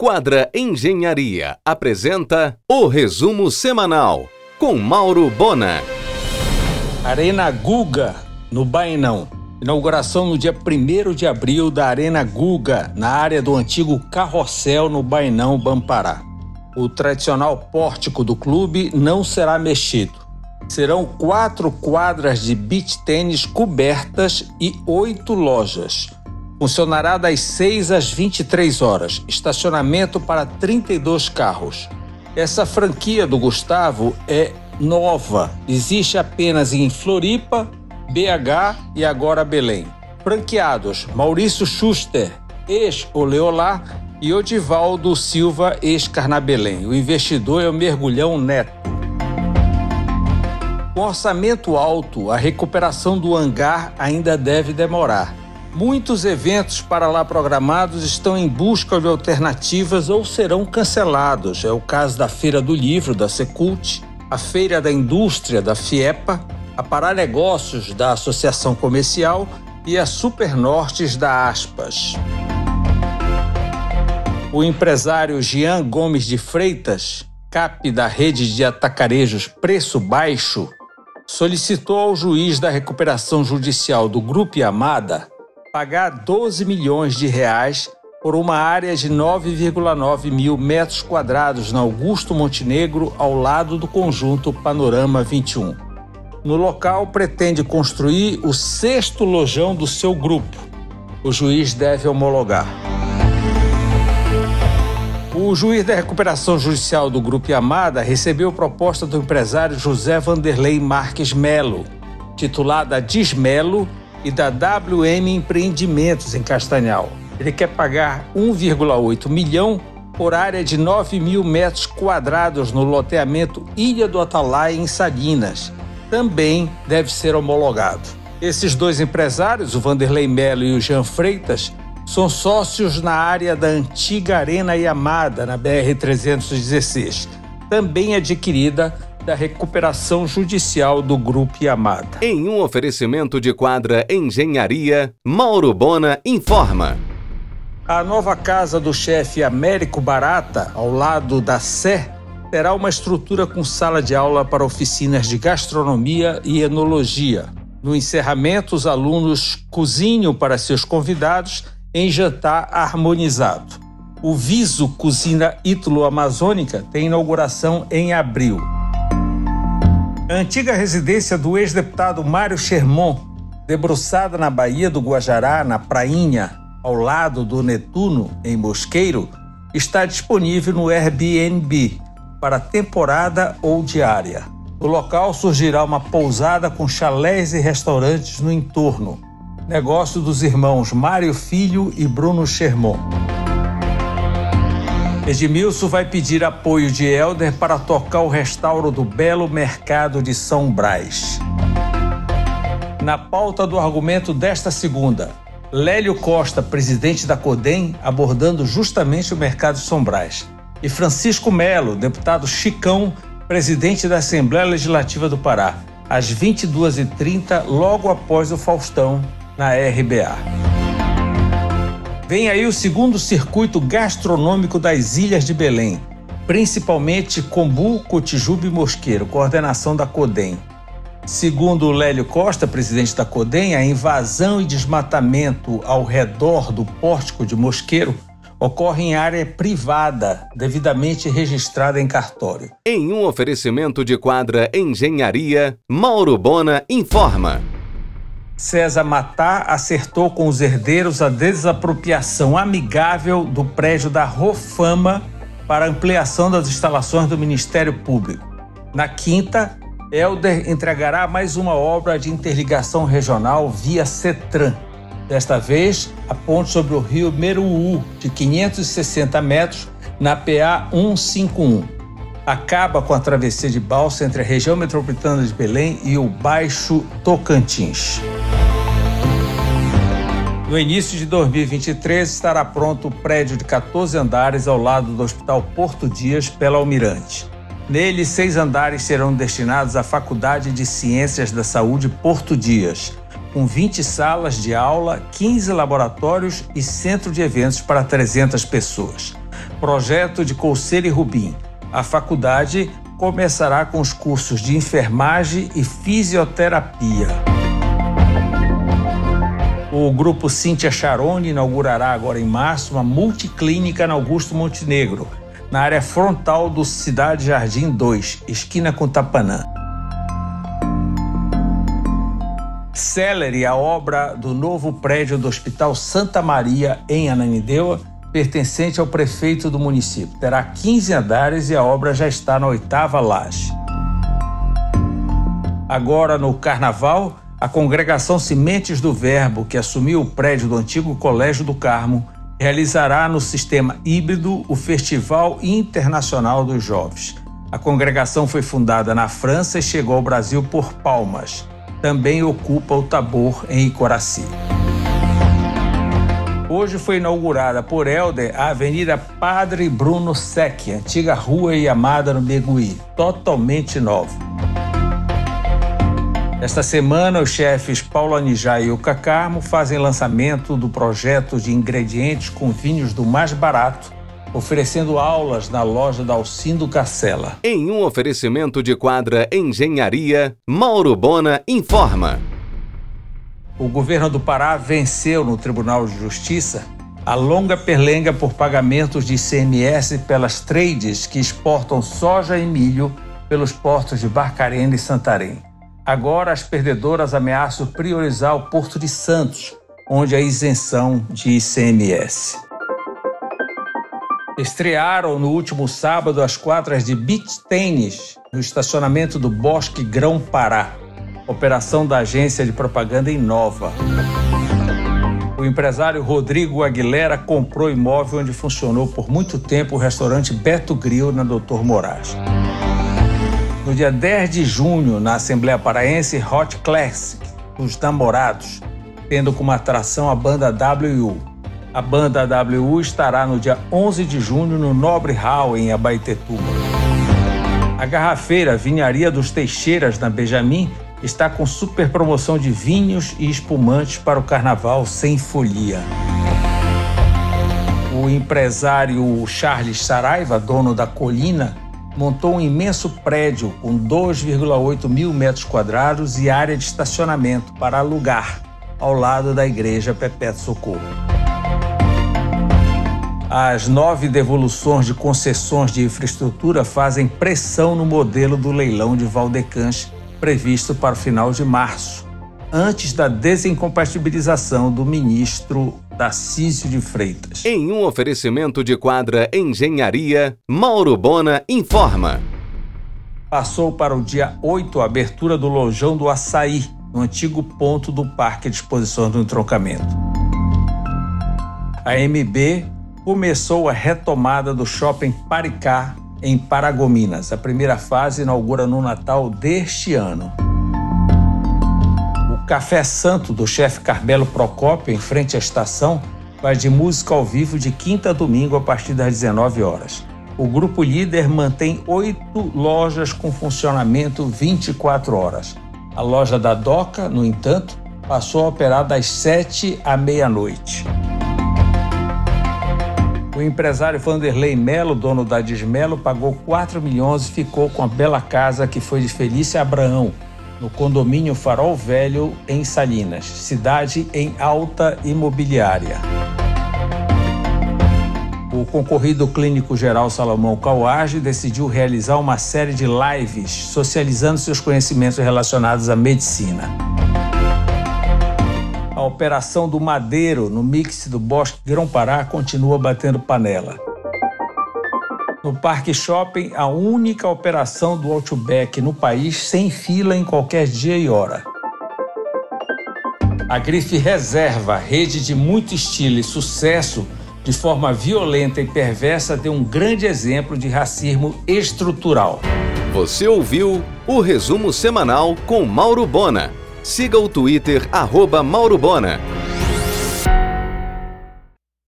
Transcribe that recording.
Quadra Engenharia apresenta o resumo semanal com Mauro Bona. Arena Guga, no Bainão. Inauguração no dia 1 de abril da Arena Guga, na área do antigo Carrossel, no Bainão, Bampará. O tradicional pórtico do clube não será mexido. Serão quatro quadras de beach tênis cobertas e oito lojas. Funcionará das 6 às 23 horas. Estacionamento para 32 carros. Essa franquia do Gustavo é nova. Existe apenas em Floripa, BH e agora Belém. Franqueados: Maurício Schuster, ex-Oleolá, e Odivaldo Silva, ex-Carnabelém. O investidor é o Mergulhão Neto. Com orçamento alto, a recuperação do hangar ainda deve demorar. Muitos eventos para lá programados estão em busca de alternativas ou serão cancelados. É o caso da Feira do Livro, da Secult, a Feira da Indústria, da FIEPA, a Paranegócios, da Associação Comercial e a Supernortes, da Aspas. O empresário Jean Gomes de Freitas, cap da rede de atacarejos Preço Baixo, solicitou ao juiz da recuperação judicial do Grupo Amada pagar 12 milhões de reais por uma área de 9,9 mil metros quadrados na Augusto Montenegro, ao lado do conjunto Panorama 21. No local, pretende construir o sexto lojão do seu grupo. O juiz deve homologar. O juiz da recuperação judicial do Grupo Yamada recebeu proposta do empresário José Vanderlei Marques Melo, titulada Dismelo e da WM Empreendimentos em Castanhal. Ele quer pagar 1,8 milhão por área de 9 mil metros quadrados no loteamento Ilha do Atalaia, em Salinas. Também deve ser homologado. Esses dois empresários, o Vanderlei Melo e o Jean Freitas, são sócios na área da antiga Arena Yamada, na BR-316, também adquirida da recuperação judicial do Grupo Yamada. Em um oferecimento de quadra Engenharia, Mauro Bona informa. A nova casa do chefe Américo Barata, ao lado da Sé, terá uma estrutura com sala de aula para oficinas de gastronomia e enologia. No encerramento, os alunos cozinham para seus convidados em jantar harmonizado. O Viso Cozinha Ítalo-Amazônica tem inauguração em abril. A antiga residência do ex-deputado Mário Sherman, debruçada na Baía do Guajará, na Prainha, ao lado do Netuno, em Mosqueiro, está disponível no Airbnb para temporada ou diária. No local surgirá uma pousada com chalés e restaurantes no entorno. Negócio dos irmãos Mário Filho e Bruno Sherman. Edmilson vai pedir apoio de Helder para tocar o restauro do belo mercado de São Brás. Na pauta do argumento desta segunda, Lélio Costa, presidente da CODEM, abordando justamente o mercado de São Brás. E Francisco Melo, deputado Chicão, presidente da Assembleia Legislativa do Pará, às 22h30, logo após o Faustão, na RBA. Vem aí o segundo circuito gastronômico das Ilhas de Belém, principalmente Combu, Cotijuba e Mosqueiro, coordenação da CODEM. Segundo Lélio Costa, presidente da CODEM, a invasão e desmatamento ao redor do pórtico de Mosqueiro ocorre em área privada, devidamente registrada em cartório. Em um oferecimento de quadra Engenharia, Mauro Bona informa. César Matar acertou com os herdeiros a desapropriação amigável do prédio da Rofama para ampliação das instalações do Ministério Público. Na quinta, Helder entregará mais uma obra de interligação regional via CETRAN. Desta vez, a ponte sobre o rio Meruú, de 560 metros, na PA 151 acaba com a travessia de balsa entre a região metropolitana de Belém e o Baixo Tocantins. No início de 2023 estará pronto o prédio de 14 andares ao lado do Hospital Porto Dias pela Almirante. Nele, seis andares serão destinados à Faculdade de Ciências da Saúde Porto Dias, com 20 salas de aula, 15 laboratórios e centro de eventos para 300 pessoas. Projeto de Colseira e Rubim. A faculdade começará com os cursos de enfermagem e fisioterapia. O grupo Cíntia Charone inaugurará agora em março uma multiclínica na Augusto Montenegro, na área frontal do Cidade Jardim 2, esquina com Tapanã. Celery, a obra do novo prédio do Hospital Santa Maria, em Ananindeua, pertencente ao prefeito do município. Terá 15 andares e a obra já está na oitava laje. Agora, no Carnaval, a congregação Sementes do Verbo, que assumiu o prédio do antigo Colégio do Carmo, realizará no sistema híbrido o Festival Internacional dos Jovens. A congregação foi fundada na França e chegou ao Brasil por Palmas. Também ocupa o Tabor em Icoraci. Hoje foi inaugurada por Helder a Avenida Padre Bruno Sec, antiga rua Yamada no Begui, totalmente nova. Esta semana, os chefes Paulo Anijá e Uca Carmo fazem lançamento do projeto de ingredientes com vinhos do mais barato, oferecendo aulas na loja da Alcindo Carcela. Em um oferecimento de quadra Engenharia, Mauro Bona informa o governo do Pará venceu no Tribunal de Justiça a longa perlenga por pagamentos de ICMS pelas trades que exportam soja e milho pelos portos de Barcarena e Santarém. Agora, as perdedoras ameaçam priorizar o Porto de Santos, onde há isenção de ICMS. Estrearam no último sábado as quadras de beach tênis no estacionamento do Bosque Grão Pará operação da agência de propaganda Inova. O empresário Rodrigo Aguilera comprou imóvel onde funcionou por muito tempo o restaurante Beto Grill na Doutor Moraes. No dia 10 de junho, na Assembleia Paraense Hot Classic, os namorados, tendo como atração a banda WU. A banda WU estará no dia 11 de junho no Nobre Hall, em Abaetetuba. A garrafeira Vinharia dos Teixeiras, na Benjamin, está com super promoção de vinhos e espumantes para o carnaval sem folia. O empresário Charles Saraiva, dono da Colina, montou um imenso prédio com 2,8 mil metros quadrados e área de estacionamento para alugar, ao lado da Igreja Perpétuo Socorro. As nove devoluções de concessões de infraestrutura fazem pressão no modelo do leilão de Valdecans previsto para o final de março, antes da desincompatibilização do ministro Tarcísio de Freitas. Em um oferecimento de quadra Engenharia, Mauro Bona informa. Passou para o dia 8 a abertura do Lojão do Açaí, no antigo ponto do Parque de Exposições do Entroncamento. A MB começou a retomada do Shopping Paricá em Paragominas. A primeira fase inaugura no Natal deste ano. Café Santo do chefe Carmelo Procópio, em frente à estação, vai de música ao vivo de quinta a domingo a partir das 19 horas. O grupo líder mantém oito lojas com funcionamento 24 horas. A loja da Doca, no entanto, passou a operar das 7 à meia-noite. O empresário Vanderlei Melo, dono da Dismelo, pagou 4 milhões e ficou com a bela casa que foi de Felícia Abraão, no condomínio Farol Velho, em Salinas, cidade em alta imobiliária. O concorrido clínico geral Salomão Cauage decidiu realizar uma série de lives socializando seus conhecimentos relacionados à medicina. A operação do Madeiro no mix do Bosque Grão-Pará continua batendo panela. No Parque Shopping, a única operação do Outback no país sem fila em qualquer dia e hora. A Grife Reserva, rede de muito estilo e sucesso, de forma violenta e perversa, deu um grande exemplo de racismo estrutural. Você ouviu o resumo semanal com Mauro Bona. Siga o Twitter, arroba Mauro Bona.